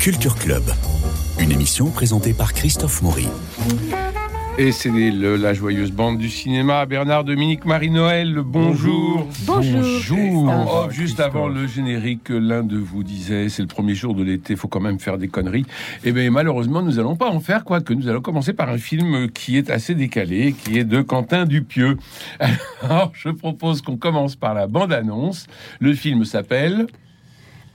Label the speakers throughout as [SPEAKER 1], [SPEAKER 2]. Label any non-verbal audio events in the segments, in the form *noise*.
[SPEAKER 1] Culture Club, une émission présentée par Christophe Maury.
[SPEAKER 2] Et c'est le- la joyeuse bande du cinéma. Bernard, Dominique, Marie-Noël, bonjour.
[SPEAKER 3] Bonjour.
[SPEAKER 2] Oh, juste avant le générique, l'un de vous disait c'est le premier jour de l'été, faut quand même faire des conneries. Et bien malheureusement, nous allons pas en faire, quoique nous allons commencer par un film qui est assez décalé, qui est de Quentin Dupieux. *laughs* Alors, je propose qu'on commence par la bande-annonce. Le film s'appelle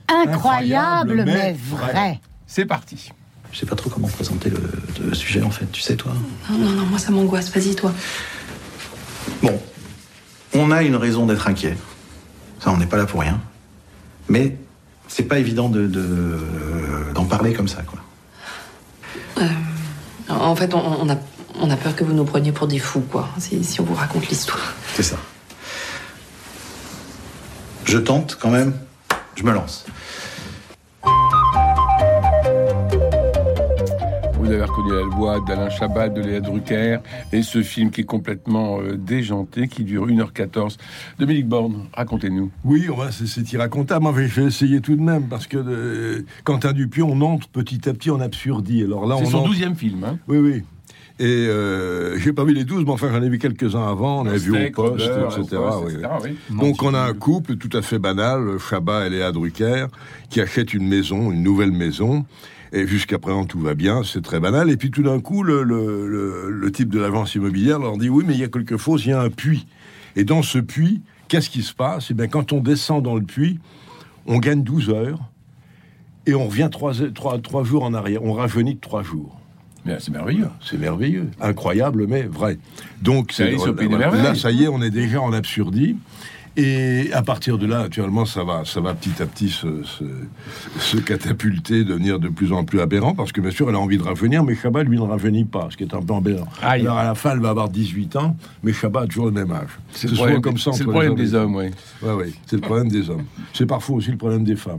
[SPEAKER 3] Incroyable, mais vrai.
[SPEAKER 2] C'est parti.
[SPEAKER 4] Je sais pas trop comment présenter le, le sujet en fait, tu sais toi.
[SPEAKER 5] Non, non, non, moi ça m'angoisse. Vas-y, toi.
[SPEAKER 4] Bon, on a une raison d'être inquiet. Ça, on n'est pas là pour rien. Mais c'est pas évident de, de- d'en parler comme ça, quoi.
[SPEAKER 5] En fait, on, on a, on a peur que vous nous preniez pour des fous, quoi, si, si on vous raconte l'histoire.
[SPEAKER 4] C'est ça. Je tente quand même. Je me lance.
[SPEAKER 2] Vous avez reconnu la voix d'Alain Chabat, de Léa Drucker, et ce film qui est complètement euh, déjanté, qui dure 1h14. Dominique Borne, racontez-nous.
[SPEAKER 6] Oui, on va- c'est- irracontable. Moi, je vais essayer tout de même, parce que euh, Quentin Dupieux, on entre petit à petit en absurdie. Alors là,
[SPEAKER 2] C'est
[SPEAKER 6] on
[SPEAKER 2] son
[SPEAKER 6] entre-
[SPEAKER 2] douzième film. Hein
[SPEAKER 6] Oui, oui. Et euh, j'ai pas vu les 12, mais enfin, j'en ai vu quelques-uns avant. On avait vu au
[SPEAKER 2] Steak,
[SPEAKER 6] poste, etc.
[SPEAKER 2] au poste,
[SPEAKER 6] oui.
[SPEAKER 2] etc., oui.
[SPEAKER 6] Donc, on a un couple tout à fait banal, Chabat et Léa Drucker, qui achètent une maison, une nouvelle maison. Et jusqu'à présent, tout va bien, c'est très banal. Et puis tout d'un coup, le, le- le- le type de l'agence immobilière leur dit Oui, mais il y a quelque chose, il y a un puits. Et dans ce puits, qu'est-ce qui se passe? Eh bien, quand on descend dans le puits, on gagne 12 heures et on revient 3, jours en arrière. On rajeunit de 3 jours.
[SPEAKER 2] C'est merveilleux.
[SPEAKER 6] C'est merveilleux, incroyable, mais vrai. Donc,
[SPEAKER 2] C'est
[SPEAKER 6] là, ça y est, on est déjà en absurdie. Et à partir de là, naturellement, ça va, ça va petit à petit se, se, se catapulter, devenir de plus en plus aberrant, parce que bien sûr, elle a envie de rajeunir, mais Chabat, lui, ne rajeunit pas, ce qui est un peu aberrant.
[SPEAKER 2] Aïe.
[SPEAKER 6] Alors à la fin, elle va avoir 18 ans, mais Chabat a toujours le même âge.
[SPEAKER 2] C'est le problème,
[SPEAKER 6] comme ça.
[SPEAKER 2] c'est le
[SPEAKER 6] entre les
[SPEAKER 2] problème des hommes, oui.
[SPEAKER 6] femmes. Ouais, ouais, c'est le problème des hommes. C'est parfois aussi le problème des femmes.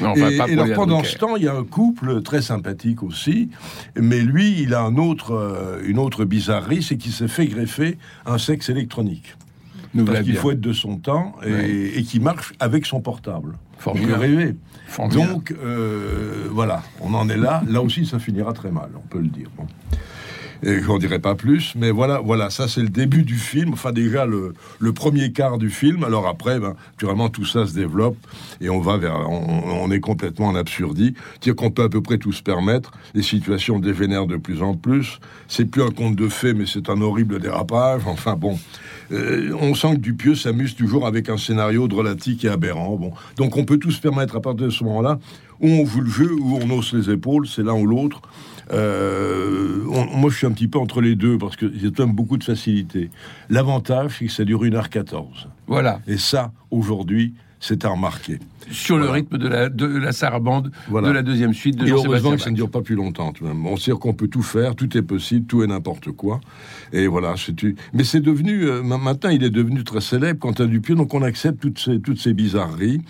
[SPEAKER 6] hein. Et
[SPEAKER 2] pas
[SPEAKER 6] et
[SPEAKER 2] pour
[SPEAKER 6] alors, pendant ce temps, il y a un couple très sympathique aussi, mais lui, il a un autre, euh, une autre bizarrerie, c'est qu'il s'est fait greffer un sexe électronique.
[SPEAKER 2] Nous
[SPEAKER 6] Parce qu'il faut être de son temps et, qui marche avec son portable.
[SPEAKER 2] Formidable. Formidable.
[SPEAKER 6] Donc, euh, voilà, on en est là. Là aussi, ça finira très mal, on peut le dire. Bon. Et j'en dirai pas plus, mais voilà, voilà, ça c'est le début du film. Enfin, déjà le, premier quart du film. Alors après, ben, naturellement, tout ça se développe et on va vers, on, on est complètement en absurdie. C'est-à-dire qu'on peut à peu près tout se permettre. Les situations dégénèrent de plus en plus. C'est plus un conte de fées, mais c'est un horrible dérapage. Enfin bon, euh, on sent que Dupieux s'amuse toujours avec un scénario drôlatique et aberrant. Bon, donc on peut tout se permettre à partir de ce moment-là. Où on joue le jeu, où on hausse les épaules, c'est l'un ou l'autre. Euh, on- moi, je suis un petit peu entre les deux parce que j'ai quand même beaucoup de facilité. L'avantage, c'est que ça dure 1h14.
[SPEAKER 2] Voilà.
[SPEAKER 6] Et ça, aujourd'hui, c'est à remarquer.
[SPEAKER 2] Sur le rythme de la, de la sarabande
[SPEAKER 6] Voilà.
[SPEAKER 2] de la deuxième suite de
[SPEAKER 6] Et heureusement que ça ne dure pas plus longtemps. On sait qu'on peut tout faire, tout est possible, tout est n'importe quoi. Et voilà, c'est Mais c'est devenu, euh, ma- maintenant, il est devenu très célèbre, Quentin Dupieux, donc on accepte toutes ces, toutes ces bizarreries.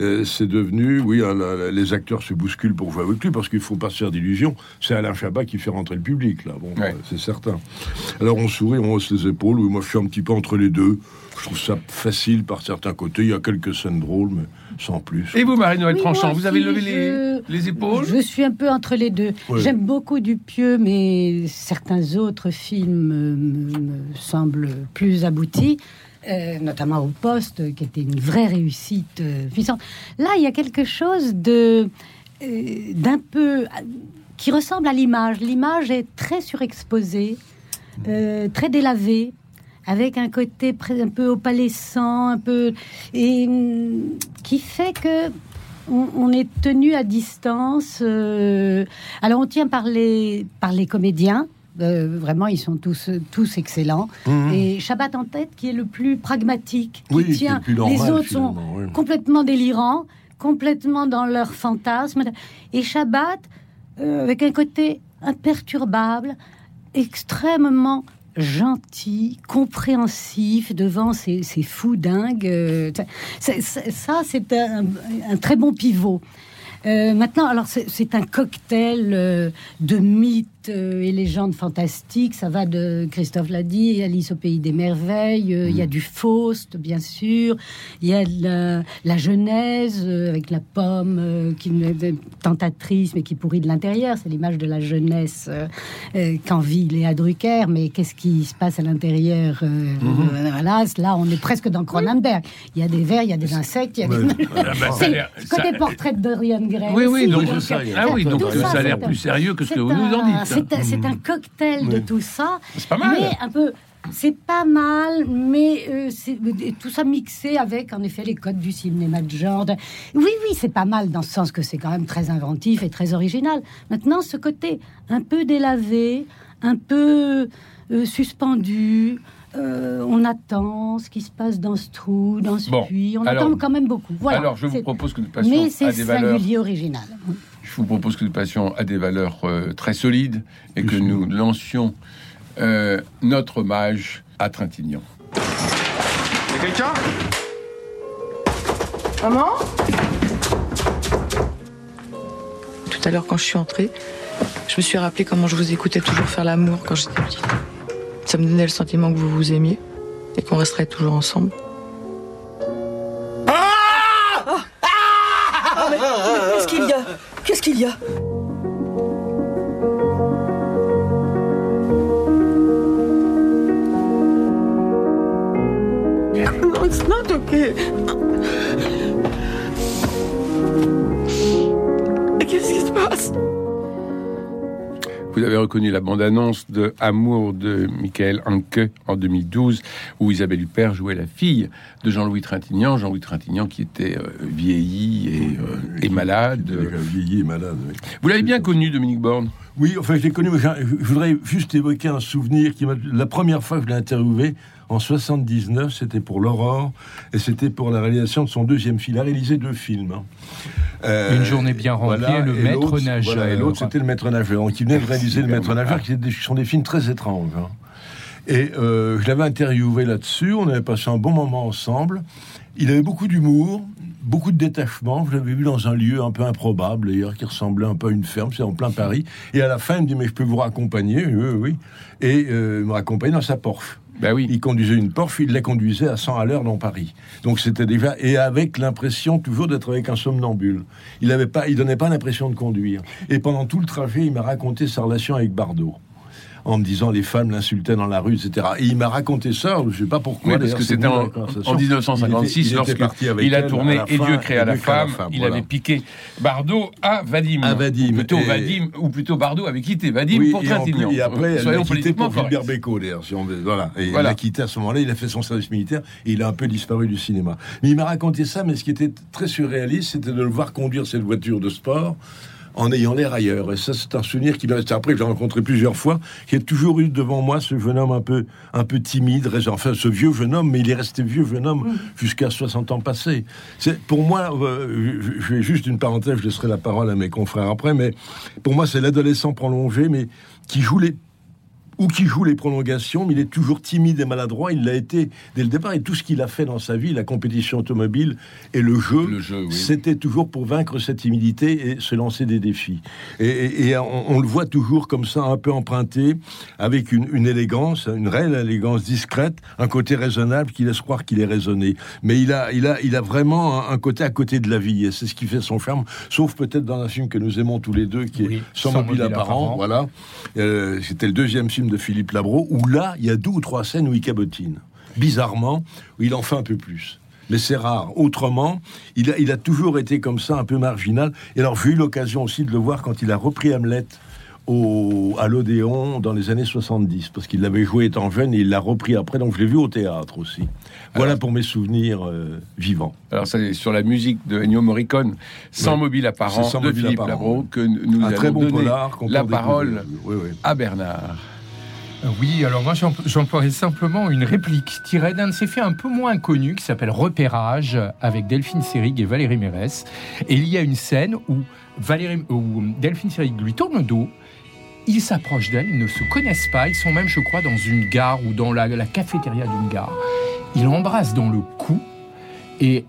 [SPEAKER 6] Euh, c'est devenu, oui, les acteurs se bousculent pour jouer avec lui parce qu'il faut pas se faire d'illusions. C'est Alain Chabat qui fait rentrer le public, là. Bon,
[SPEAKER 2] Ouais.
[SPEAKER 6] c'est certain. Alors on sourit, on hausse les épaules. Oui, moi je suis un petit peu entre les deux. Je trouve ça facile par certains côtés. Il y a quelques scènes drôles, mais sans plus.
[SPEAKER 2] Et vous, Marie-Noël
[SPEAKER 3] Oui,
[SPEAKER 2] Tranchant, vous avez levé
[SPEAKER 3] je-
[SPEAKER 2] les, les épaules?
[SPEAKER 3] Je suis un peu entre les deux.
[SPEAKER 6] Ouais.
[SPEAKER 3] J'aime beaucoup Dupieux, mais certains autres films me, me semblent plus aboutis. Euh, notamment au poste, qui était une vraie réussite euh, puissante. Là, il y a quelque chose de euh, d'un peu qui ressemble à l'image. L'image est très surexposée, euh, très délavée, avec un côté un peu opalescent, un peu et hum, qui fait que on, est tenu à distance. alors on tient par les par les comédiens. Euh, vraiment, ils sont tous tous excellents.
[SPEAKER 6] Mhm.
[SPEAKER 3] Et Chabat en tête, qui est le plus pragmatique, qui
[SPEAKER 6] Oui,
[SPEAKER 3] tient.
[SPEAKER 6] le plus normal,
[SPEAKER 3] les autres sont
[SPEAKER 6] oui.
[SPEAKER 3] complètement délirants, complètement dans leur fantasme. Et Shabbat, euh, avec un côté imperturbable, extrêmement gentil, compréhensif devant ces, ces fous dingues. euh, ça, c'est un, un très bon pivot. Euh, maintenant, alors c'est c'est un cocktail euh, de mythes euh, et légendes fantastiques. Ça va de, Christophe l'a dit, Alice au pays des merveilles. euh, Il y a du Faust, bien sûr. Il y a de la, la Genèse euh, avec la pomme euh, qui est tentatrice mais qui pourrit de l'intérieur. C'est l'image de la jeunesse qu'en vit Léa Drucker. Mais qu'est-ce qui se passe à l'intérieur Voilà, là, on est presque dans Cronenberg. Il y a des vers, il y a des insectes, il y a des... *laughs*
[SPEAKER 2] Ah bah,
[SPEAKER 3] côté portrait de Dorian Gray.
[SPEAKER 2] Oui, oui,
[SPEAKER 3] aussi,
[SPEAKER 2] donc,
[SPEAKER 6] ça, a-
[SPEAKER 2] ah oui, donc
[SPEAKER 3] tout ça,
[SPEAKER 2] ça a l'air plus sérieux que ce que vous nous en dites.
[SPEAKER 3] C'est un, un cocktail de tout ça.
[SPEAKER 2] C'est pas mal.
[SPEAKER 3] Mais un peu. C'est pas mal, mais euh, c'est tout ça mixé avec, en effet, les codes du cinéma de genre. Oui, oui, c'est pas mal dans ce sens que c'est quand même très inventif et très original. Maintenant, ce côté un peu délavé, un peu euh, suspendu, euh, on attend ce qui se passe dans ce trou, dans ce
[SPEAKER 2] Bon,
[SPEAKER 3] puits. On
[SPEAKER 2] alors-
[SPEAKER 3] attend quand même beaucoup. Voilà.
[SPEAKER 2] Alors, je vous propose que nous passions
[SPEAKER 3] Mais c'est singulier, original.
[SPEAKER 2] Je vous propose que nous passions à des valeurs euh, très solides et que nous lancions euh, notre hommage à Trintignant.
[SPEAKER 7] quelqu'un?
[SPEAKER 5] Maman? Tout à l'heure, quand je suis entrée, je me suis rappelé comment je vous écoutais toujours faire l'amour quand j'étais petite. Ça me donnait le sentiment que vous vous aimiez et qu'on resterait toujours ensemble.
[SPEAKER 8] Qu'est-ce qu'il y a
[SPEAKER 5] No, it's not okay. Qu'est-ce qui se passe
[SPEAKER 2] Vous avez reconnu la bande-annonce de Amour de Michael Hanke en 2012, où Isabelle Huppert jouait la fille de Jean-Louis Trintignant. Jean-Louis Trintignant qui était euh, vieilli et, euh, et malade.
[SPEAKER 6] Vieilli et malade. oui.
[SPEAKER 2] Vous l'avez bien connu, Dominique Borne?
[SPEAKER 6] Oui, enfin, je l'ai connu, mais je voudrais juste évoquer un souvenir qui m'a. La première fois que je l'ai interviewé, en 79, c'était pour l'Aurore, et c'était pour la réalisation de son deuxième film. Il a réalisé deux films. Euh,
[SPEAKER 9] Une journée bien remplie le
[SPEAKER 6] et
[SPEAKER 9] maître nageur.
[SPEAKER 6] voilà, et l'autre, c'était le maître nageur. Donc, il venait de réaliser le maître nageur, qui sont des films très étranges. hein. Et euh, je l'avais interviewé là-dessus, on avait passé un bon moment ensemble. Il avait beaucoup d'humour, beaucoup de détachement. Je l'avais vu dans un lieu un peu improbable, d'ailleurs, qui ressemblait un peu à une ferme, c'est en plein Paris. Et à la fin, il me dit, mais je peux vous raccompagner? Oui, oui. Et euh, il me raccompagnait dans sa Porsche.
[SPEAKER 2] Ben oui.
[SPEAKER 6] Il conduisait une Porsche, il la conduisait à 100 à l'heure dans Paris. Donc c'était déjà et avec l'impression toujours d'être avec un somnambule. Il avait pas, il donnait pas l'impression de conduire. Et pendant tout le trajet, il m'a raconté sa relation avec Bardot. En me disant les femmes l'insultaient dans la rue, etc. Et il m'a raconté ça, je sais pas pourquoi.
[SPEAKER 2] Oui, parce que c'était en,
[SPEAKER 6] la conversation.
[SPEAKER 2] en
[SPEAKER 6] Il
[SPEAKER 2] 1956,
[SPEAKER 6] était- il
[SPEAKER 2] lorsque il a tourné Et Dieu créa la femme, il
[SPEAKER 6] voilà.
[SPEAKER 2] avait piqué Bardot à Vadim.
[SPEAKER 6] À Vadim.
[SPEAKER 2] Ou plutôt
[SPEAKER 6] Et-
[SPEAKER 2] Vadim, ou plutôt Bardot avait quitté Vadim
[SPEAKER 6] Oui,
[SPEAKER 2] pour Trintignant.
[SPEAKER 6] et après, elle l'a quitté pour. Gilbert Bécaud, d'ailleurs. Si voilà. Et
[SPEAKER 2] Voilà.
[SPEAKER 6] il l'a quitté à ce moment-là. Il a fait son service militaire et il a un peu disparu du cinéma. Mais il m'a raconté ça, mais ce qui était très surréaliste, c'était de le voir conduire cette voiture de sport en ayant l'air ailleurs. Et ça, c'est un souvenir qui m'est resté. Après, je l'ai rencontré plusieurs fois. J'ai toujours eu devant moi ce jeune homme un peu, un peu timide, enfin, ce vieux jeune homme, mais il est resté vieux jeune homme jusqu'à 60 ans passés. C'est, pour moi, euh, je, je fais juste une parenthèse, je laisserai la parole à mes confrères après, mais pour moi, c'est l'adolescent prolongé, mais qui joue les, ou qui joue les prolongations, mais il est toujours timide et maladroit. Il l'a été dès le départ. Et tout ce qu'il a fait dans sa vie, la compétition automobile et le jeu,
[SPEAKER 2] Le jeu, oui.
[SPEAKER 6] c'était toujours pour vaincre cette timidité et se lancer des défis. Et, et- et on, on le voit toujours comme ça, un peu emprunté, avec une, une élégance, une réelle élégance discrète, un côté raisonnable qui laisse croire qu'il est raisonné. Mais il a, il a, il a vraiment un, côté à côté de la vie. Et c'est ce qui fait son charme, sauf peut-être dans un film que nous aimons tous les deux, qui
[SPEAKER 9] Oui,
[SPEAKER 6] est Sans mobile apparent. Voilà. Euh, C'était le deuxième film de Philippe Labro, où là, il y a deux ou trois scènes où il cabotine. Bizarrement, où il en fait un peu plus. Mais c'est rare. Autrement, il a, il a toujours été comme ça, un peu marginal. Et alors, j'ai eu l'occasion aussi de le voir quand il a repris Hamlet au, à l'Odéon dans les années 70, parce qu'il l'avait joué étant jeune et il l'a repris après, donc je l'ai vu au théâtre aussi. Voilà
[SPEAKER 2] Alors-
[SPEAKER 6] pour mes souvenirs euh, vivants.
[SPEAKER 2] Alors, c'est sur la musique de Ennio Morricone, Sans
[SPEAKER 6] Oui.
[SPEAKER 2] mobile apparent,
[SPEAKER 6] Sans
[SPEAKER 2] de
[SPEAKER 6] mobile
[SPEAKER 2] Philippe
[SPEAKER 6] apparent,
[SPEAKER 2] Labro, que nous
[SPEAKER 6] un
[SPEAKER 2] allons
[SPEAKER 6] très bon qu'on
[SPEAKER 2] la parole
[SPEAKER 6] découvrir. Oui, oui.
[SPEAKER 2] à Bernard.
[SPEAKER 9] Oui, alors moi j'emp- j'emploierais simplement une réplique tirée d'un de ses films un peu moins connu qui s'appelle Repérage avec Delphine Seyrig et Valérie Mérès. Et il y a une scène où, Valérie, où Delphine Seyrig lui tourne le dos, il s'approche d'elle, ils ne se connaissent pas, ils sont même je crois dans une gare ou dans la, la cafétéria d'une gare. Il embrasse dans le cou et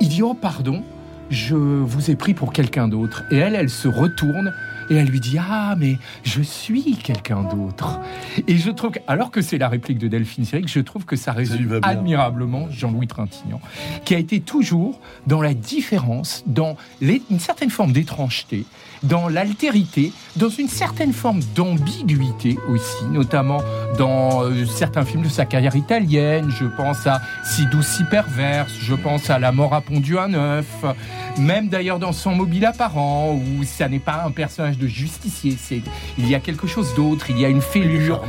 [SPEAKER 9] il dit oh pardon, je vous ai pris pour quelqu'un d'autre. Et elle, elle se retourne et elle lui dit ah mais je suis quelqu'un d'autre. Et je trouve, que, alors que c'est la réplique de Delphine Seyrig, je trouve que ça résume admirablement Jean-Louis Trintignant, qui a été toujours dans la différence, dans les- une certaine forme d'étrangeté, dans l'altérité, dans une certaine forme d'ambiguïté aussi, notamment dans euh, certains films de sa carrière italienne. Je pense à Si douce, si perverse, je pense à La mort a pondu un œuf, même d'ailleurs dans Son mobile apparent, où ça n'est pas un personnage de justicier, c'est il y a quelque chose d'autre, il y a une fêlure.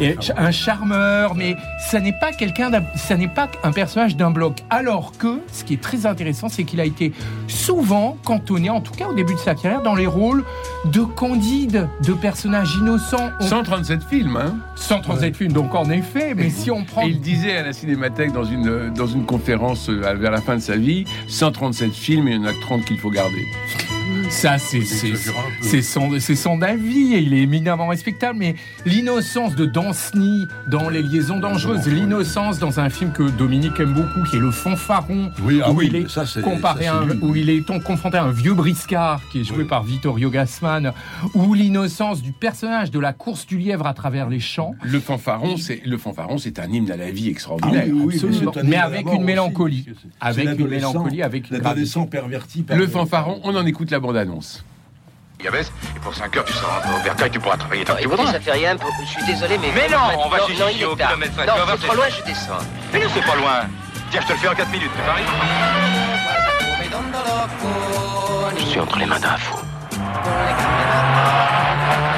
[SPEAKER 9] Et un charmeur, mais ça n'est pas quelqu'un, d'un- ça n'est pas un personnage d'un bloc. Alors que, ce qui est très intéressant, c'est qu'il a été souvent cantonné, en tout cas au début de sa carrière, dans les rôles de candide, de personnages innocents. On-
[SPEAKER 2] 137 films, hein
[SPEAKER 9] 137 films, donc en effet, mais si on prend
[SPEAKER 2] Et il disait à la Cinémathèque dans une, euh, dans une conférence euh, vers la fin de sa vie 137 films, il y en a que 30 qu'il faut garder. *laughs*
[SPEAKER 9] Ça, c'est son, c'est son avis et il est éminemment respectable. Mais l'innocence de Danceny dans Les Liaisons Dangereuses, l'innocence dans un film que Dominique aime beaucoup, qui est Le Fanfaron,
[SPEAKER 6] Oui, ah
[SPEAKER 9] où
[SPEAKER 6] oui,
[SPEAKER 9] il est
[SPEAKER 6] ça,
[SPEAKER 9] comparé
[SPEAKER 6] ça,
[SPEAKER 9] un- où il est confronté à un vieux briscard qui est joué
[SPEAKER 6] Oui.
[SPEAKER 9] par Vittorio Gassman, ou l'innocence du personnage de la course du lièvre à travers les champs.
[SPEAKER 2] Le fanfaron, c'est le fanfaron, c'est un hymne à la vie extraordinaire.
[SPEAKER 6] Ah
[SPEAKER 9] absolument.
[SPEAKER 6] un
[SPEAKER 9] Mais avec une mélancolie.
[SPEAKER 6] aussi.
[SPEAKER 9] Avec une mélancolie, avec une
[SPEAKER 6] L'adolescent perverti.
[SPEAKER 2] Le fanfaron, on en écoute la bande-annonce.
[SPEAKER 7] Yabès, et pour 5 heures, tu seras rentré au bercail, tu pourras travailler tant que tu voudras.
[SPEAKER 10] ça fait rien. pour- Je suis désolé, mais.
[SPEAKER 7] Mais non, on va
[SPEAKER 10] est
[SPEAKER 7] au kilomètre cinq,
[SPEAKER 10] Non,
[SPEAKER 7] tu vas voir,
[SPEAKER 10] c'est trop loin, je descends.
[SPEAKER 7] Mais non, c'est pas loin. Tiens, je te le fais en 4 minutes, c'est pareil Je suis entre les mains d'un fou.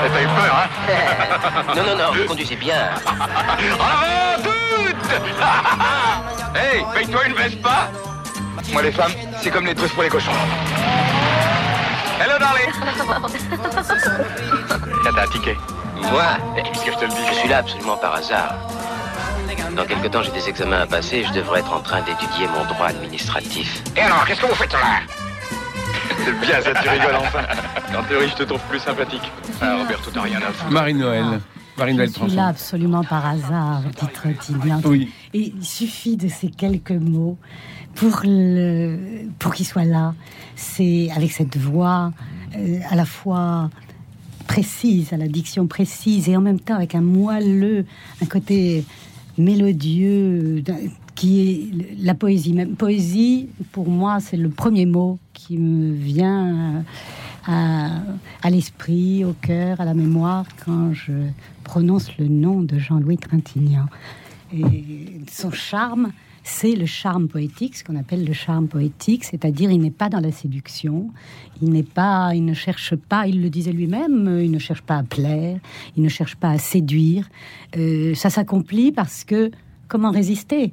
[SPEAKER 7] Eh, T'as eu peur, hein *laughs*
[SPEAKER 10] non, non, non, vous conduisez bien.
[SPEAKER 7] En avant, toutes Hey, paye-toi une Vespa Moi, les femmes, c'est comme les truffes pour les cochons. Hello, darling t'as un ticket.
[SPEAKER 10] Moi,
[SPEAKER 7] Qu'est-ce que je te le dis
[SPEAKER 10] je suis là absolument par hasard. Dans quelque temps, j'ai des examens à passer et je devrais être en train d'étudier mon droit administratif.
[SPEAKER 7] Et alors, qu'est-ce que vous faites là? C'est bien ça, tu rigoles enfin. Quand t'es riche, je te trouve plus sympathique. Ah, Roberto, t'as rien à foutre.
[SPEAKER 2] Marie-Noël. Marie-Noël
[SPEAKER 3] Je suis là absolument par hasard, dit Trintignant.
[SPEAKER 2] Oui.
[SPEAKER 3] Il suffit de ces quelques mots pour, pour là. C'est avec cette voix euh, à la fois précise, à la diction précise, et en même temps avec un moelleux, un côté mélodieux, qui est la poésie. Même poésie, pour moi, c'est le premier mot qui me vient euh, à, à l'esprit, au cœur, à la mémoire quand je prononce le nom de Jean-Louis Trintignant. Son charme, c'est le charme poétique, ce qu'on appelle le charme poétique, c'est-à-dire il n'est pas dans la séduction, il n'est pas, il ne cherche pas, il le disait lui-même, il ne cherche pas à plaire, il ne cherche pas à séduire. Euh, ça s'accomplit parce que comment résister?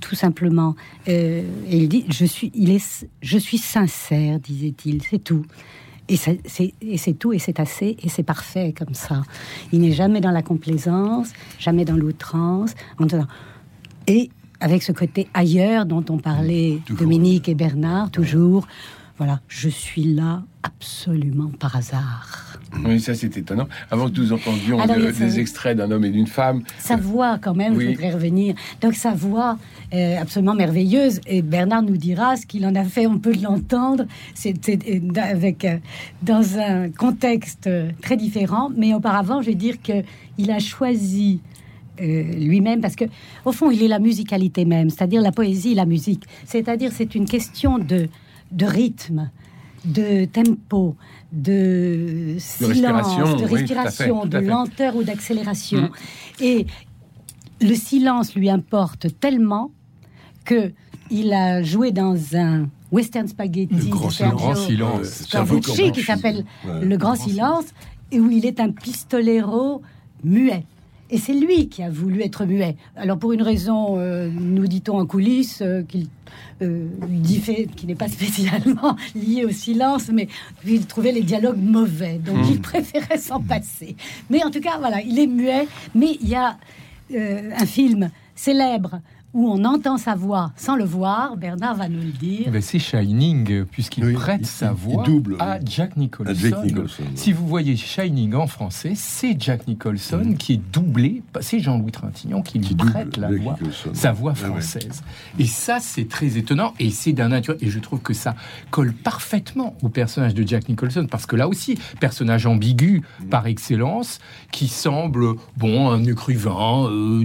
[SPEAKER 3] Tout simplement. Euh, et il dit, je suis, il est, je suis sincère, disait-il, c'est tout. Et c'est tout, et c'est assez, et c'est parfait comme ça. Il n'est jamais dans la complaisance, jamais dans l'outrance. Et avec ce côté ailleurs dont on parlait
[SPEAKER 6] Toujours.
[SPEAKER 3] Dominique et Bernard, toujours. Voilà, je suis là absolument par hasard.
[SPEAKER 2] Oui, ça c'est étonnant. Avant que nous entendions
[SPEAKER 3] Alors,
[SPEAKER 2] de- des extraits d'un homme et d'une femme,
[SPEAKER 3] Sa voix, quand même,
[SPEAKER 2] Oui.
[SPEAKER 3] je voudrais revenir. Donc, sa voix euh, absolument merveilleuse. Et Bernard nous dira ce qu'il en a fait. On peut l'entendre. C'était euh, avec euh, dans un contexte euh, très différent. Mais auparavant, je vais dire que il a choisi. euh, lui-même parce que au fond il est la musicalité même c'est-à-dire la poésie la musique c'est-à-dire c'est une question de de rythme de tempo de silence
[SPEAKER 2] respiration,
[SPEAKER 3] de
[SPEAKER 2] oui, fait,
[SPEAKER 3] respiration de lenteur ou d'accélération
[SPEAKER 2] Mm.
[SPEAKER 3] et le silence lui importe tellement que il a joué dans un western spaghetti
[SPEAKER 6] Le grand silence.
[SPEAKER 9] Le grand silence.
[SPEAKER 3] Qui s'appelle
[SPEAKER 6] Ouais,
[SPEAKER 3] Le Grand Silence et où il est un pistolero muet. Et c'est lui qui a voulu être muet. Alors pour une raison, euh, nous dit-on en coulisses, euh, qu'il euh, lui dit fait, qui n'est pas spécialement *laughs* lié au silence, mais il trouvait les dialogues mauvais, donc il préférait s'en passer. Mais en tout cas, voilà, il est muet. Mais il y a euh, un film célèbre où on entend sa voix sans le voir, Bernard va nous le dire.
[SPEAKER 9] C'est Shining, puisqu'il
[SPEAKER 6] Oui,
[SPEAKER 9] prête
[SPEAKER 6] il-
[SPEAKER 9] sa voix
[SPEAKER 6] double,
[SPEAKER 9] à
[SPEAKER 6] oui.
[SPEAKER 9] Jack Nicholson.
[SPEAKER 6] À Jack Nicholson, ouais.
[SPEAKER 9] Si vous voyez Shining en français, c'est Jack Nicholson
[SPEAKER 6] Mm.
[SPEAKER 9] qui est doublé, c'est Jean-Louis Trintignant qui lui
[SPEAKER 6] Qui
[SPEAKER 9] prête la
[SPEAKER 6] Jack
[SPEAKER 9] voix,
[SPEAKER 6] Nicholson.
[SPEAKER 9] sa voix
[SPEAKER 6] ouais.
[SPEAKER 9] française. Et ça, c'est très étonnant et c'est d'un naturel. Et je trouve que ça colle parfaitement au personnage de Jack Nicholson parce que là aussi, personnage ambigu
[SPEAKER 6] Mm.
[SPEAKER 9] par excellence, qui semble, bon, un écrivain euh,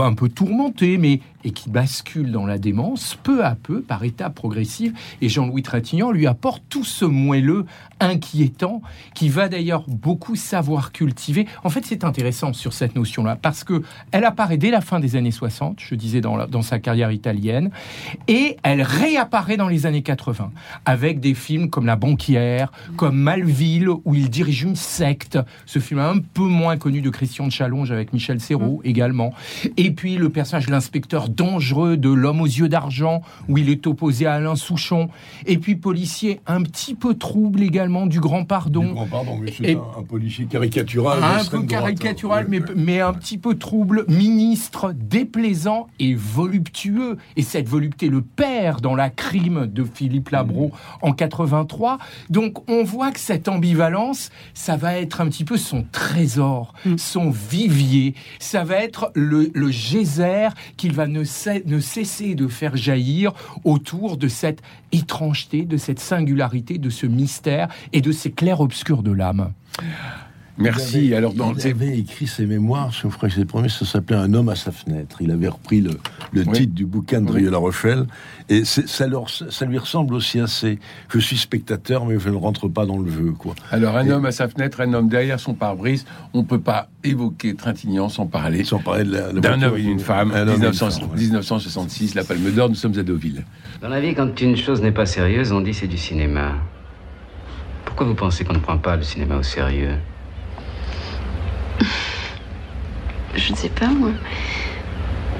[SPEAKER 9] un peu tourmenté, mais et qui bascule dans la démence peu à peu, par étapes progressives. Et Jean-Louis Trintignant lui apporte tout ce moelleux inquiétant qui va d'ailleurs beaucoup savoir cultiver. En fait, c'est intéressant sur cette notion-là parce que elle apparaît dès la fin des années 60, je disais dans, la- dans sa carrière italienne, et elle réapparaît dans les années 80 avec des films comme La Banquière, comme Malville, où il dirige une secte. Ce film un peu moins connu de Christian de Challonge avec Michel Serrault également. Et puis le personnage de l'inspecteur dangereux de L'homme aux yeux d'argent, où il est opposé à Alain Souchon. Et puis policier un petit peu trouble également du Grand Pardon.
[SPEAKER 6] Du grand pardon, mais c'est
[SPEAKER 9] Et-
[SPEAKER 6] un, un policier caricatural.
[SPEAKER 9] un peu caricatural,
[SPEAKER 6] hein.
[SPEAKER 9] mais, mais un petit peu trouble, ministre, déplaisant et voluptueux. Et cette volupté le perd dans la crime de Philippe Labro en 83. Donc on voit que cette ambivalence, ça va être un petit peu son trésor, son vivier. Ça va être le, le geyser qu'il va ne, cesse- ne cesser de faire jaillir autour de cette étrangeté, de cette singularité, de ce mystère et de ces clairs-obscurs de l'âme.
[SPEAKER 2] Merci.
[SPEAKER 6] Il avait-
[SPEAKER 2] Alors, dans
[SPEAKER 6] il avait écrit ses mémoires, je crois que c'est premier, ça s'appelait Un homme à sa fenêtre. Il avait repris le, le
[SPEAKER 2] Oui.
[SPEAKER 6] titre du bouquin de La Rochelle, et ça, leur, ça lui ressemble aussi assez. Je suis spectateur, mais je ne rentre pas dans le jeu, quoi.
[SPEAKER 2] Alors, un
[SPEAKER 6] Et-
[SPEAKER 2] homme à sa fenêtre, un homme derrière son pare-brise, on ne peut pas évoquer Trintignant sans parler
[SPEAKER 6] Sans parler de la, la
[SPEAKER 2] d'un homme et d'une femme.
[SPEAKER 6] Un homme et une
[SPEAKER 2] 1900
[SPEAKER 6] femme, ouais.
[SPEAKER 2] 1966, la Palme d'Or, nous sommes à Deauville.
[SPEAKER 10] Dans la vie, quand une chose n'est pas sérieuse, on dit c'est du cinéma. Pourquoi vous pensez qu'on ne prend pas le cinéma au sérieux?
[SPEAKER 11] Je ne sais pas, moi.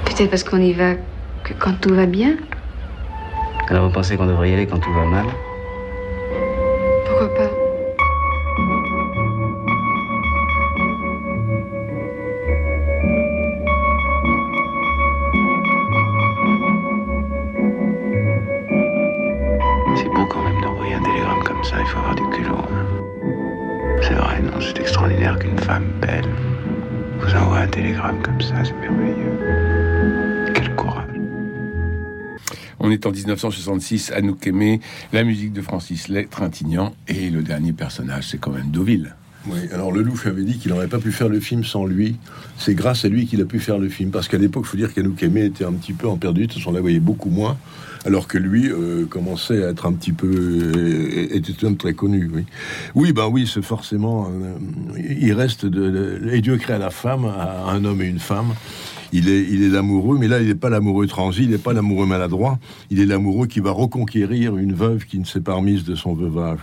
[SPEAKER 11] Peut-être parce qu'on y va que quand tout va bien.
[SPEAKER 10] Alors vous pensez qu'on devrait y aller quand tout va mal?
[SPEAKER 11] Pourquoi pas?
[SPEAKER 12] C'est beau quand même d'envoyer un télégramme comme ça, il faut avoir du culot. hein. C'est vrai, non, c'est extraordinaire qu'une femme belle vous envoie un télégramme comme ça, c'est merveilleux. Quel courage.
[SPEAKER 2] On est en 1966, Anouk Aimé, la musique de Francis Lay, Trintignant, et le dernier personnage, c'est quand même Deauville.
[SPEAKER 6] Oui, alors Lelouch avait dit qu'il n'aurait pas pu faire le film sans lui. C'est grâce à lui qu'il a pu faire le film. Parce qu'à l'époque, il faut dire qu'Anouk était un petit peu en perdu, de toute façon, on la voyait beaucoup moins. Alors que lui euh, commençait à être un petit peu. euh, était un très connu, oui. Ben oui, c'est forcément. euh, il reste de, de- Et Dieu crée la femme, à un homme et une femme. Il est, il est l'amoureux, mais là, il n'est pas l'amoureux transi, il n'est pas l'amoureux maladroit. Il est l'amoureux qui va reconquérir une veuve qui ne s'est pas remise de son veuvage.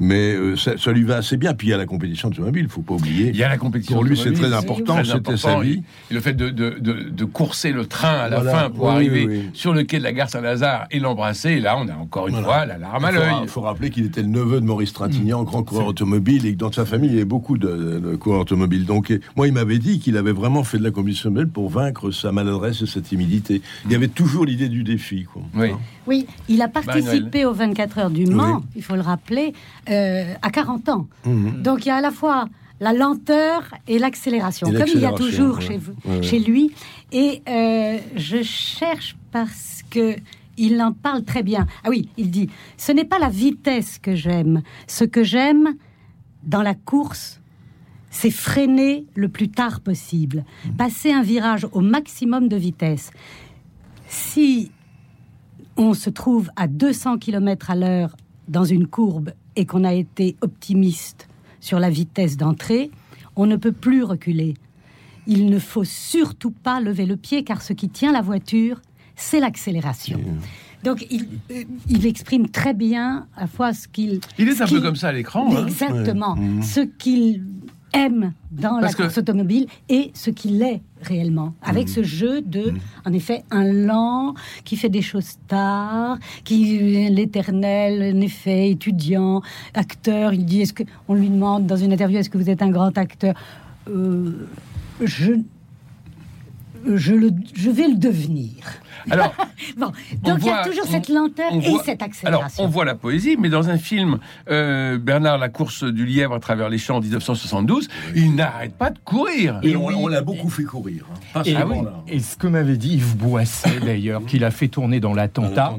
[SPEAKER 6] Mais euh, ça, ça lui va assez bien. Puis il y a la compétition automobile, il faut pas oublier.
[SPEAKER 2] Il y a la compétition.
[SPEAKER 6] Pour lui, c'est très important, c'était sa vie.
[SPEAKER 2] Et le fait de, de, de, de courser le train à la
[SPEAKER 6] Voilà.
[SPEAKER 2] fin pour
[SPEAKER 6] Oui,
[SPEAKER 2] arriver
[SPEAKER 6] oui, oui.
[SPEAKER 2] sur le quai de la gare Saint-Lazare et l'embrasser, là, on a encore une
[SPEAKER 6] Voilà.
[SPEAKER 2] fois la larme à l'œil.
[SPEAKER 6] il faut rappeler qu'il était le neveu de Maurice Trintignant, grand coureur automobile, et que dans sa famille, il y avait beaucoup de, de coureurs automobiles. Donc, et moi, il m'avait dit qu'il avait vraiment fait de la compétition automobile pour vaincre sa maladresse et sa timidité. Il y avait toujours l'idée du défi. Quoi.
[SPEAKER 2] Oui.
[SPEAKER 3] Oui, il a
[SPEAKER 2] Bah,
[SPEAKER 3] participé aux 24 heures du Mans, il faut le rappeler, euh, à 40 ans.
[SPEAKER 6] Mhm.
[SPEAKER 3] Donc il y a à la fois la lenteur et l'accélération, comme il y a toujours
[SPEAKER 6] ouais.
[SPEAKER 3] chez, vous,
[SPEAKER 6] Ouais, ouais.
[SPEAKER 3] chez lui. Et euh, je cherche parce que il en parle très bien. Ah oui, il dit ce n'est pas la vitesse que j'aime. Ce que j'aime dans la course, c'est freiner le plus tard possible, passer un virage au maximum de vitesse. Si on se trouve à 200 km à l'heure dans une courbe et qu'on a été optimiste sur la vitesse d'entrée, on ne peut plus reculer. Il ne faut surtout pas lever le pied car ce qui tient la voiture, c'est l'accélération. Donc il, euh, il exprime très bien à la fois ce qu'il...
[SPEAKER 2] Il est un peu comme ça à l'écran. hein.
[SPEAKER 3] Exactement.
[SPEAKER 6] Ouais. Mhm.
[SPEAKER 3] Ce qu'il aime dans
[SPEAKER 2] Parce
[SPEAKER 3] la
[SPEAKER 2] que-
[SPEAKER 3] course automobile et ce qu'il est réellement. Avec ce jeu de, en effet, un lent qui fait des choses tard, qui est l'éternel, en effet, étudiant, acteur. Il dit, est-ce que, on lui demande dans une interview, est-ce que vous êtes un grand acteur? Euh, Je je, le, je vais le devenir. *laughs*
[SPEAKER 2] Alors, *laughs*
[SPEAKER 3] bon,
[SPEAKER 2] on
[SPEAKER 3] donc il y
[SPEAKER 2] voit-
[SPEAKER 3] a toujours
[SPEAKER 2] on-
[SPEAKER 3] cette lenteur et
[SPEAKER 2] voit-
[SPEAKER 3] cette
[SPEAKER 2] Alors,
[SPEAKER 3] accélération.
[SPEAKER 2] on voit la poésie, mais dans un film, euh, Bernard, la course du lièvre à travers les champs en 1972, il n'arrête pas de courir.
[SPEAKER 6] Et on, on l'a beaucoup fait courir. hein.
[SPEAKER 9] Et, et ce que m'avait dit Yves Boisset, d'ailleurs, qu'il a fait tourner dans l'attentat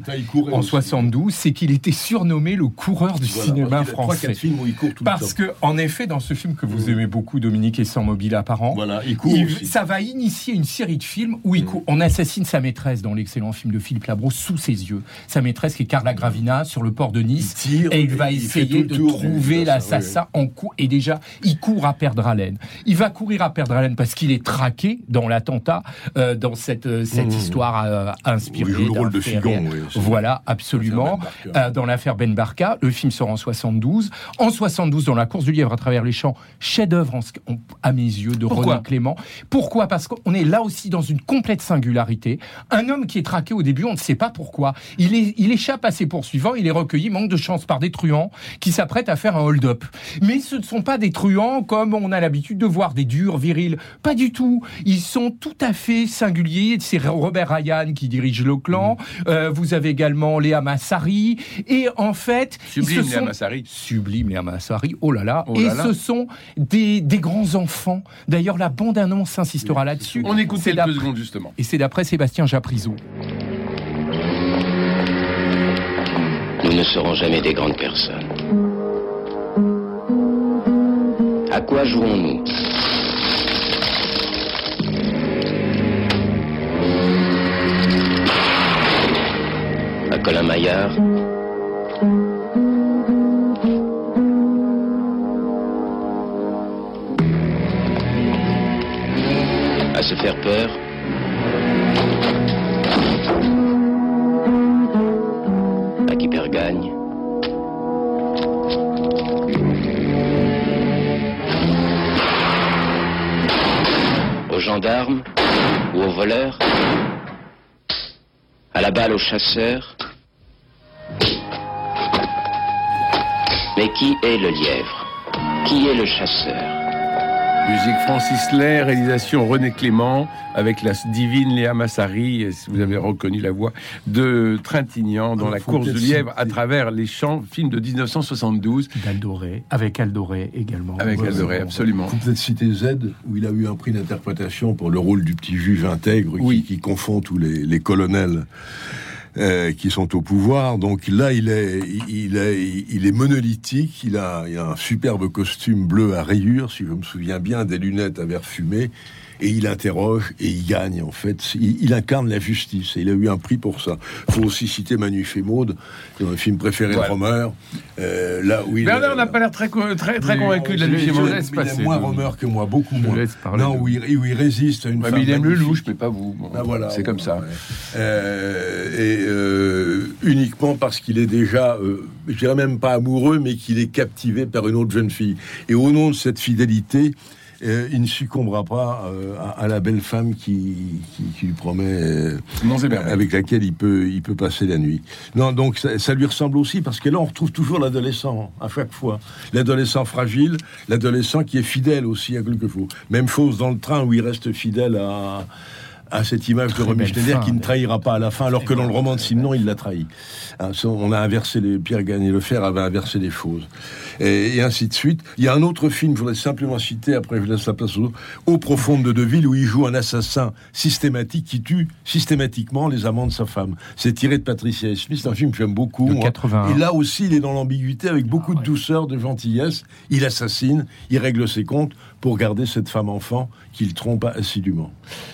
[SPEAKER 9] en
[SPEAKER 6] aussi.
[SPEAKER 9] 72, c'est qu'il était surnommé le coureur du
[SPEAKER 6] Voilà,
[SPEAKER 9] cinéma français.
[SPEAKER 6] quatre films où il court tout le
[SPEAKER 9] Parce
[SPEAKER 6] temps.
[SPEAKER 9] que, en effet, dans ce film que vous aimez beaucoup, Dominique et sans mobile apparent,
[SPEAKER 6] Voilà, il court
[SPEAKER 9] il-
[SPEAKER 6] aussi.
[SPEAKER 9] ça va initier une série de films où il court. On assassine sa maîtresse dans l'excellent film de Philippe Labro sous ses yeux. Sa maîtresse qui est Carla Gravina sur le port de Nice.
[SPEAKER 6] Il tire,
[SPEAKER 9] et il va
[SPEAKER 6] il
[SPEAKER 9] essayer de trouver l'assassin en cours. Et déjà, il court à perdre haleine. Il va courir à perdre haleine parce qu'il est traqué dans l'attentat, euh, dans cette, euh, cette
[SPEAKER 6] Mmh.
[SPEAKER 9] histoire euh, inspirée.
[SPEAKER 6] Oui, il joue le rôle de
[SPEAKER 9] réel.
[SPEAKER 6] oui,
[SPEAKER 9] voilà, absolument.
[SPEAKER 6] Ben.
[SPEAKER 9] Euh, dans l'affaire Ben Barka, le film sort en 72. En 72, dans La course du lièvre à travers les champs, chef-d'œuvre à mes yeux de
[SPEAKER 2] Pourquoi
[SPEAKER 9] René Clément. Pourquoi? Parce qu'on est là aussi dans une complète singularité. Un homme qui est traqué au début, on ne sait pas pourquoi. Il, est, il échappe à ses poursuivants, il est recueilli, manque de chance par des truands qui s'apprêtent à faire un hold-up. Mais ce ne sont pas des truands comme on a l'habitude de voir, des durs, virils. Pas du tout. Ils sont tout à fait singuliers. C'est Robert Ryan qui dirige le clan. Euh, vous avez également Léa Massari. Et en fait,
[SPEAKER 2] Sublime, Léa
[SPEAKER 9] sont-
[SPEAKER 2] Massari.
[SPEAKER 9] Sublime Léa Massari. Oh là là.
[SPEAKER 2] Oh
[SPEAKER 9] et
[SPEAKER 2] là
[SPEAKER 9] ce sont des, des grands enfants. D'ailleurs, la bande-annonce insistera là-dessus.
[SPEAKER 2] On écoute quelques
[SPEAKER 9] d'après-
[SPEAKER 2] secondes, justement.
[SPEAKER 9] Et c'est d'après Sébastien Japrisot.
[SPEAKER 10] Nous ne serons jamais des grandes personnes. À quoi jouons-nous? À Colin Maillard. À se faire peur gendarmes ou aux voleurs À la balle aux chasseurs. Mais qui est le lièvre? Qui est le chasseur?
[SPEAKER 2] Musique Francis Lair, réalisation René Clément, avec la divine Léa Massari, si vous avez reconnu la voix de Trintignant dans
[SPEAKER 6] Ah,
[SPEAKER 2] La course du
[SPEAKER 6] peut-être
[SPEAKER 2] lièvre à travers les champs, film de 1972,
[SPEAKER 9] D'Aldoré. Avec Aldoré également.
[SPEAKER 2] avec
[SPEAKER 6] Ouais,
[SPEAKER 2] Aldoré, absolument.
[SPEAKER 6] Faut peut-être citer Z, où il a eu un prix d'interprétation pour le rôle du petit juge intègre
[SPEAKER 2] Oui.
[SPEAKER 6] qui, qui confond tous les, les colonels euh, qui sont au pouvoir. Donc là, il est, il est, il est monolithique. Il a, il a un superbe costume bleu à rayures, si je me souviens bien, des lunettes à verre fumé. Et il interroge et il gagne, en fait. Il, il incarne la justice et il a eu un prix pour ça. faut aussi citer Manu Fémaude, dans le film préféré
[SPEAKER 2] Voilà.
[SPEAKER 6] de Romer. euh, là où il
[SPEAKER 2] Bernard
[SPEAKER 6] euh,
[SPEAKER 2] n'a pas l'air très, très, très convaincu de la.
[SPEAKER 6] Il est moins Romer que moi, beaucoup moins.
[SPEAKER 9] laisse parler
[SPEAKER 6] Non, où il, où il résiste à une
[SPEAKER 2] Ouais,
[SPEAKER 6] femme
[SPEAKER 2] mais il aime le louche, mais pas vous. Bon,
[SPEAKER 6] Ah, voilà,
[SPEAKER 2] c'est comme ça.
[SPEAKER 6] ouais. Euh, et euh, uniquement parce qu'il est déjà, euh, je dirais même pas amoureux, mais qu'il est captivé par une autre jeune fille. Et au nom de cette fidélité, euh, il ne succombera pas euh, à, à la belle femme qui, qui, qui lui promet, euh,
[SPEAKER 2] Non,
[SPEAKER 6] avec laquelle il peut, il peut passer la nuit. Non, donc ça, ça lui ressemble aussi parce que là on retrouve toujours l'adolescent à chaque fois, l'adolescent fragile, l'adolescent qui est fidèle aussi à quelque chose. Même chose dans le train où il reste fidèle à à cette image de Romy Schneider
[SPEAKER 9] fin,
[SPEAKER 6] qui ne trahira pas à la fin, alors que dans le roman de Simon, il l'a trahi. Hein, on a inversé les Pierre Gagné Lefer avait inversé les choses, et, et ainsi de suite. Il y a un autre film, je voudrais simplement citer, après je laisse la place aux autres, Au profonde de Deville, où il joue un assassin systématique qui tue systématiquement les amants de sa femme. C'est tiré de Patricia Smith, c'est un film que j'aime beaucoup.
[SPEAKER 9] De
[SPEAKER 6] moi.
[SPEAKER 9] 81.
[SPEAKER 6] Et là aussi, il est dans l'ambiguïté avec beaucoup de douceur, de gentillesse. Il assassine, il règle ses comptes pour garder cette femme enfant qu'il trompe assidûment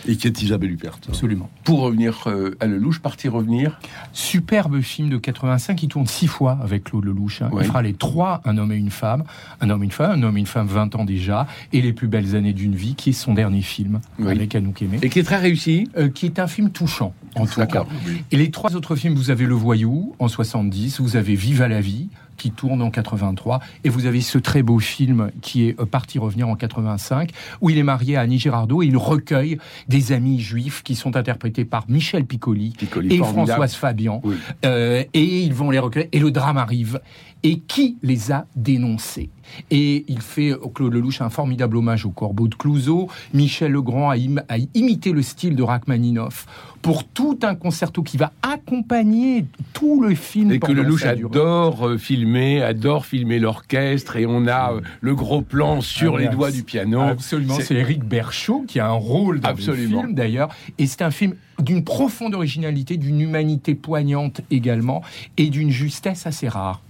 [SPEAKER 6] et qui est Isabelle Huppert.
[SPEAKER 9] Absolument.
[SPEAKER 2] Pour revenir euh, à Lelouch, partir revenir.
[SPEAKER 9] Superbe film de 85 qui tourne six fois avec Claude Lelouch. hein.
[SPEAKER 2] Oui.
[SPEAKER 9] Il fera les trois, un homme et une femme, un homme et une femme, un homme et une femme 20 ans déjà, et les plus belles années d'une vie, qui est son dernier film
[SPEAKER 2] Oui.
[SPEAKER 9] avec Anouk Aimé,
[SPEAKER 2] Et qui est très réussi.
[SPEAKER 9] euh, qui est un film touchant en tout cas. Et les trois autres films, vous avez Le Voyou en 70, vous avez Vive à la vie qui tourne en 83, et vous avez ce très beau film qui est euh, Parti revenir en 85, où il est marié à Annie Girardot et il recueille des amis juifs qui sont interprétés par Michel Piccoli,
[SPEAKER 2] Piccoli,
[SPEAKER 9] et
[SPEAKER 2] formidable.
[SPEAKER 9] Françoise Fabian,
[SPEAKER 2] Oui.
[SPEAKER 9] Euh, et ils vont les recueillir, et le drame arrive. Et qui les a dénoncés? Et il fait, euh, Claude Lelouch, un formidable hommage au corbeau de Clouseau. Michel Legrand a, im- a imité le style de Rachmaninoff pour tout un concerto qui va accompagner tout le film.
[SPEAKER 2] Et que Lelouch adore euh, filmer, adore filmer l'orchestre, et on a euh, le gros plan sur
[SPEAKER 9] Ah,
[SPEAKER 2] les doigts du piano.
[SPEAKER 9] Absolument, c'est Eric Berchaud qui a un rôle dans
[SPEAKER 2] Absolument.
[SPEAKER 9] le film d'ailleurs. Et c'est un film d'une profonde originalité, d'une humanité poignante également, et d'une justesse assez rare.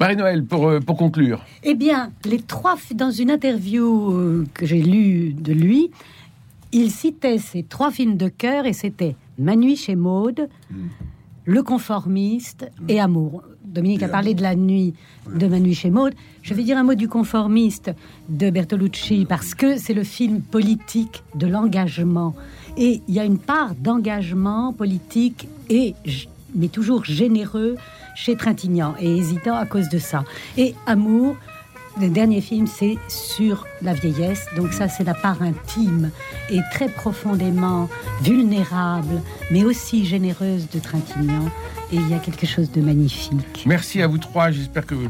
[SPEAKER 2] Marie-Noël, pour, euh, pour conclure.
[SPEAKER 3] Eh bien, les trois, dans une interview euh, que j'ai lue de lui, il citait ces trois films de cœur et c'était Manu chez Maude, Le Conformiste et Amour. Dominique a parlé de la nuit de Manu chez Maude. Je vais dire un mot du Conformiste de Bertolucci parce que c'est le film politique de l'engagement. Et il y a une part d'engagement politique et mais toujours généreux chez Trintignant et hésitant à cause de ça. Et Amour, le dernier film, c'est sur la vieillesse. Donc ça, c'est la part intime et très profondément vulnérable, mais aussi généreuse de Trintignant. Et il y a quelque chose de magnifique.
[SPEAKER 2] Merci à vous trois. J'espère que euh,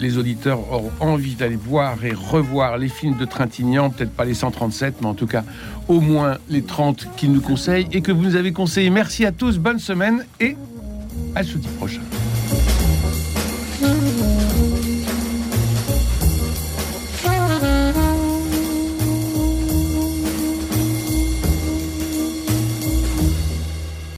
[SPEAKER 2] les auditeurs auront envie d'aller voir et revoir les films de Trintignant, peut-être pas les 137, mais en tout cas au moins les 30 qu'il nous conseille et que vous nous avez conseillés. Merci à tous, bonne semaine et à jeudi prochain.